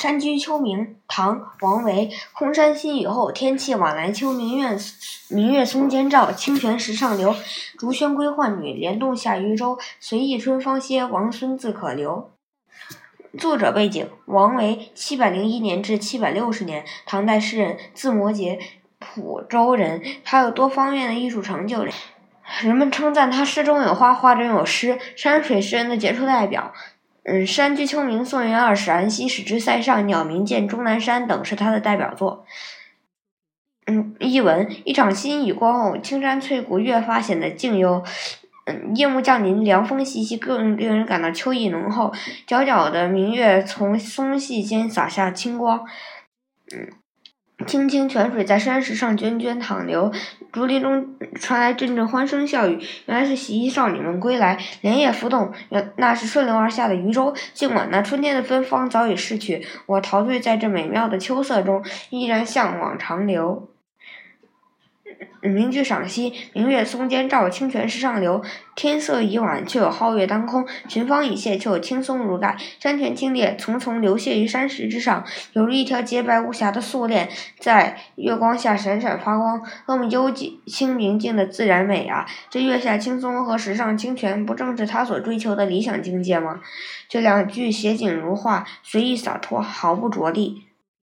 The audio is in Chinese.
山居秋暝，唐·王维。空山新雨后，天气晚来秋。明月明月松间照，清泉石上流。竹喧归浣女，莲动下渔舟。随意春芳歇，王孙自可留。作者背景：王维，七百零一年至七百六十年，唐代诗人，字摩诘，蒲州人。他有多方面的艺术成就，人们称赞他诗中有画，画中有诗，山水诗人的杰出代表。嗯，《山居秋暝宋元二使安西使之塞上鸟鸣涧终南山》等是他的代表作。嗯，译文：一场新雨过后，青山翠谷越发显得静幽。嗯，夜幕降临，凉风习习，更令人感到秋意浓厚。皎皎的明月从松隙间洒下清光。嗯。清清泉水在山石上涓涓淌流，竹林中传来阵阵欢声笑语。原来是洗衣少女们归来，莲叶浮动，原那是顺流而下的渔舟。尽管那春天的芬芳早已逝去，我陶醉在这美妙的秋色中，依然向往长流。名句赏析：明月松间照，清泉石上流。天色已晚，却有皓月当空；群芳已谢，却有青松如盖。山泉清冽，淙淙流泻于山石之上，犹如一条洁白无瑕的素链，在月光下闪闪发光，多么幽静清明静的自然美啊！这月下青松和石上清泉，不正是他所追求的理想境界吗？这两句写景如画，随意洒脱，毫不着力。